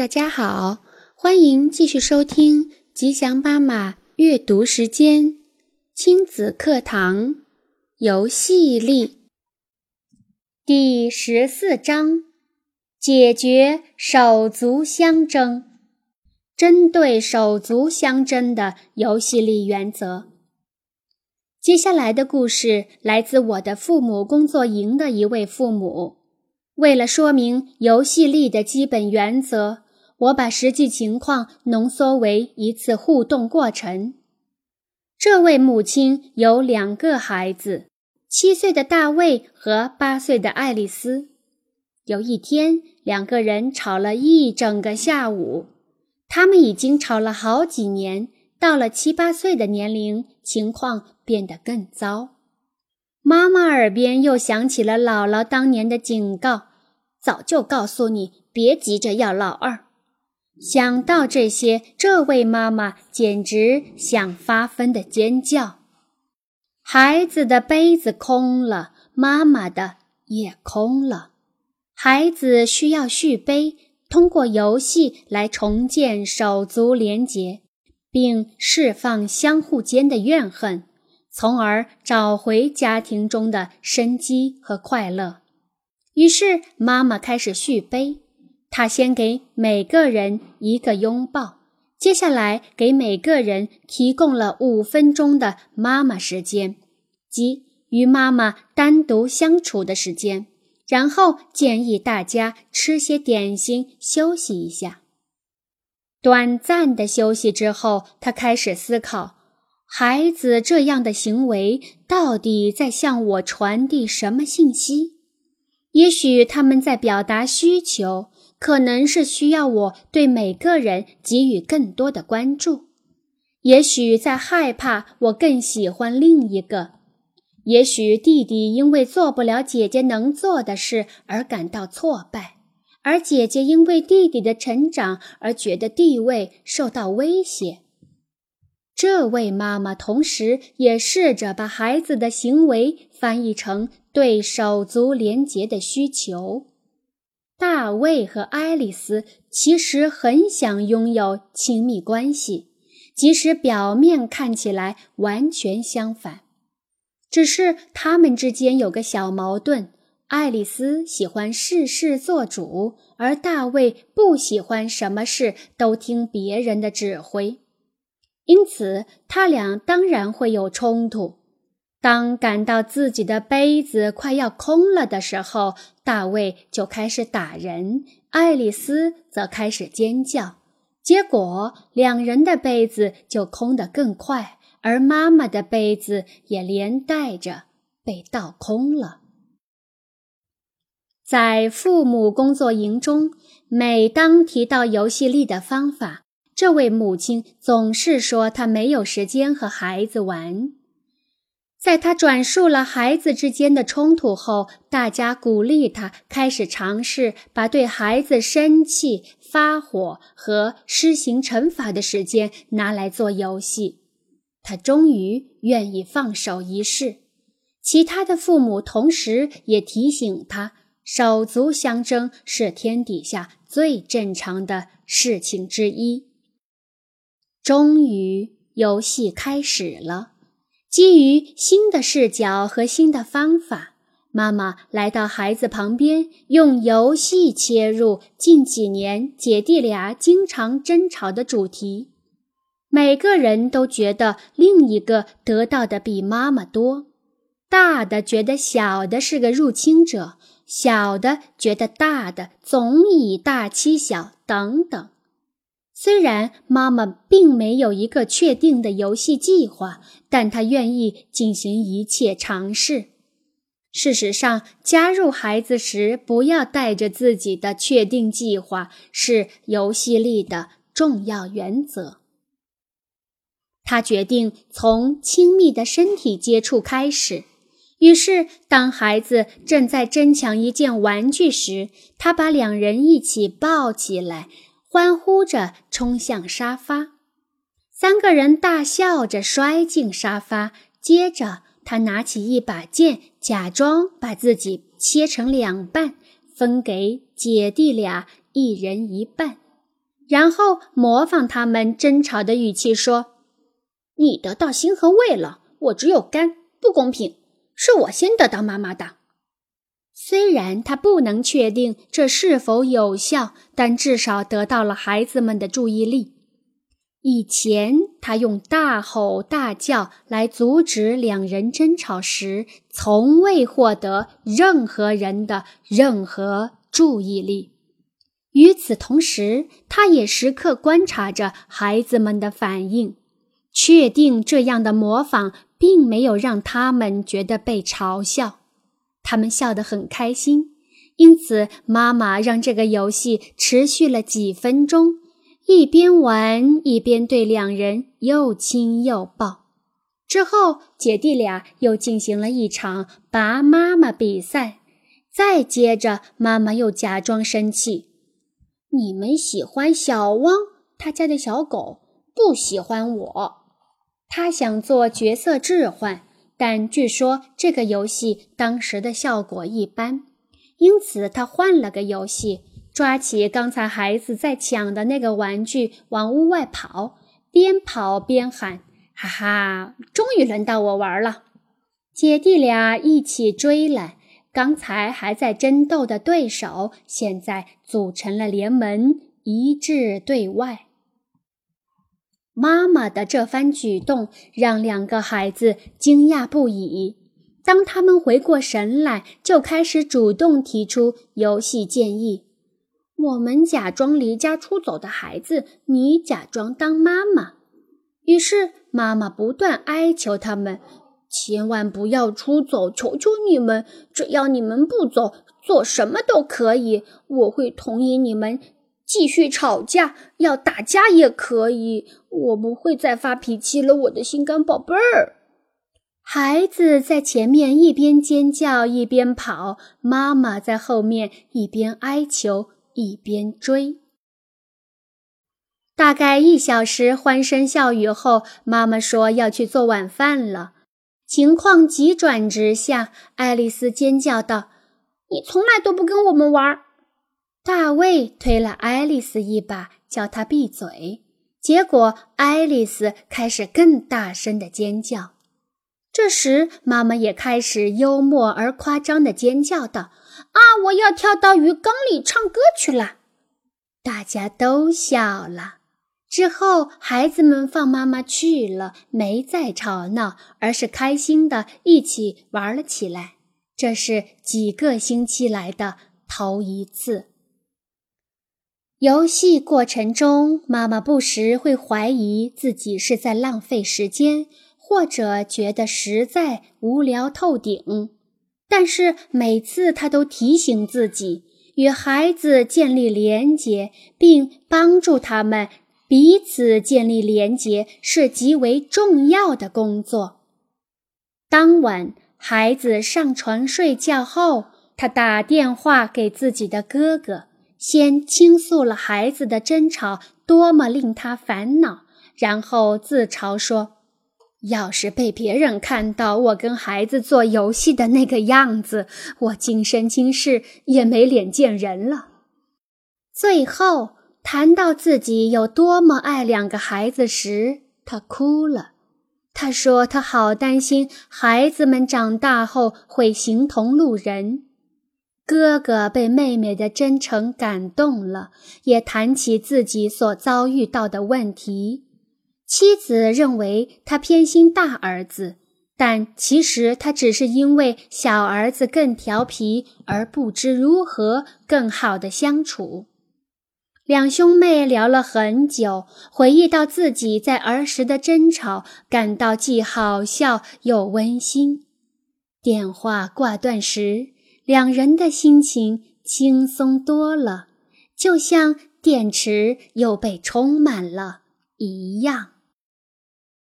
大家好，欢迎继续收听吉祥妈妈阅读时间，亲子课堂游戏力第十四章：解决手足相争。针对手足相争的游戏力原则。接下来的故事来自我的父母工作营的一位父母。为了说明游戏力的基本原则，我把实际情况浓缩为一次互动过程。这位母亲有两个孩子，七岁的大卫和八岁的爱丽丝。有一天，两个人吵了一整个下午。他们已经吵了好几年，到了七八岁的年龄，情况变得更糟。妈妈耳边又响起了姥姥当年的警告：“早就告诉你，别急着要老二。”想到这些，这位妈妈简直想发疯的尖叫。孩子的杯子空了，妈妈的也空了。孩子需要续杯。通过游戏来重建手足连结，并释放相互间的怨恨，从而找回家庭中的生机和快乐。于是，妈妈开始续杯。他先给每个人一个拥抱，接下来给每个人提供了五分钟的妈妈时间，即与妈妈单独相处的时间。然后建议大家吃些点心，休息一下。短暂的休息之后，他开始思考：孩子这样的行为到底在向我传递什么信息？也许他们在表达需求，可能是需要我对每个人给予更多的关注；也许在害怕我更喜欢另一个。也许弟弟因为做不了姐姐能做的事而感到挫败，而姐姐因为弟弟的成长而觉得地位受到威胁。这位妈妈同时也试着把孩子的行为翻译成对手足连结的需求。大卫和爱丽丝其实很想拥有亲密关系，即使表面看起来完全相反。只是他们之间有个小矛盾：爱丽丝喜欢事事做主，而大卫不喜欢什么事都听别人的指挥。因此，他俩当然会有冲突。当感到自己的杯子快要空了的时候，大卫就开始打人，爱丽丝则开始尖叫，结果两人的杯子就空得更快。而妈妈的杯子也连带着被倒空了。在父母工作营中，每当提到游戏力的方法，这位母亲总是说她没有时间和孩子玩。在他转述了孩子之间的冲突后，大家鼓励他开始尝试把对孩子生气、发火和施行惩罚的时间拿来做游戏。他终于愿意放手一试，其他的父母同时也提醒他：手足相争是天底下最正常的事情之一。终于，游戏开始了。基于新的视角和新的方法，妈妈来到孩子旁边，用游戏切入近几年姐弟俩经常争吵的主题。每个人都觉得另一个得到的比妈妈多，大的觉得小的是个入侵者，小的觉得大的总以大欺小，等等。虽然妈妈并没有一个确定的游戏计划，但她愿意进行一切尝试。事实上，加入孩子时不要带着自己的确定计划，是游戏力的重要原则。他决定从亲密的身体接触开始。于是，当孩子正在争抢一件玩具时，他把两人一起抱起来，欢呼着冲向沙发。三个人大笑着摔进沙发。接着，他拿起一把剑，假装把自己切成两半，分给姐弟俩一人一半。然后模仿他们争吵的语气说：“你得到心和胃了，我只有肝，不公平，是我先得到妈妈的。”虽然他不能确定这是否有效，但至少得到了孩子们的注意力。以前他用大吼大叫来阻止两人争吵时，从未获得任何人的任何注意力。与此同时，他也时刻观察着孩子们的反应，确定这样的模仿并没有让他们觉得被嘲笑。他们笑得很开心，因此妈妈让这个游戏持续了几分钟。一边玩一边对两人又亲又抱，之后姐弟俩又进行了一场拔妈妈比赛。再接着，妈妈又假装生气：“你们喜欢小汪，他家的小狗，不喜欢我。”他想做角色置换，但据说这个游戏当时的效果一般，因此他换了个游戏。抓起刚才孩子在抢的那个玩具，往屋外跑，边跑边喊：“哈哈，终于轮到我玩了！”姐弟俩一起追来，刚才还在争斗的对手，现在组成了联盟，一致对外。妈妈的这番举动让两个孩子惊讶不已。当他们回过神来，就开始主动提出游戏建议。我们假装离家出走的孩子，你假装当妈妈。于是妈妈不断哀求他们，千万不要出走，求求你们！只要你们不走，做什么都可以，我会同意你们继续吵架，要打架也可以，我不会再发脾气了，我的心肝宝贝儿。孩子在前面一边尖叫一边跑，妈妈在后面一边哀求。一边追，大概一小时欢声笑语后，妈妈说要去做晚饭了。情况急转直下，爱丽丝尖叫道：“你从来都不跟我们玩！”大卫推了爱丽丝一把，叫她闭嘴。结果，爱丽丝开始更大声的尖叫。这时，妈妈也开始幽默而夸张的尖叫道。啊！我要跳到鱼缸里唱歌去了。大家都笑了。之后，孩子们放妈妈去了，没再吵闹，而是开心的一起玩了起来。这是几个星期来的头一次。游戏过程中，妈妈不时会怀疑自己是在浪费时间，或者觉得实在无聊透顶。但是每次他都提醒自己，与孩子建立连结，并帮助他们彼此建立连结是极为重要的工作。当晚，孩子上床睡觉后，他打电话给自己的哥哥，先倾诉了孩子的争吵多么令他烦恼，然后自嘲说。要是被别人看到我跟孩子做游戏的那个样子，我今生今世也没脸见人了。最后谈到自己有多么爱两个孩子时，他哭了。他说他好担心孩子们长大后会形同路人。哥哥被妹妹的真诚感动了，也谈起自己所遭遇到的问题。妻子认为他偏心大儿子，但其实他只是因为小儿子更调皮而不知如何更好的相处。两兄妹聊了很久，回忆到自己在儿时的争吵，感到既好笑又温馨。电话挂断时，两人的心情轻松多了，就像电池又被充满了一样。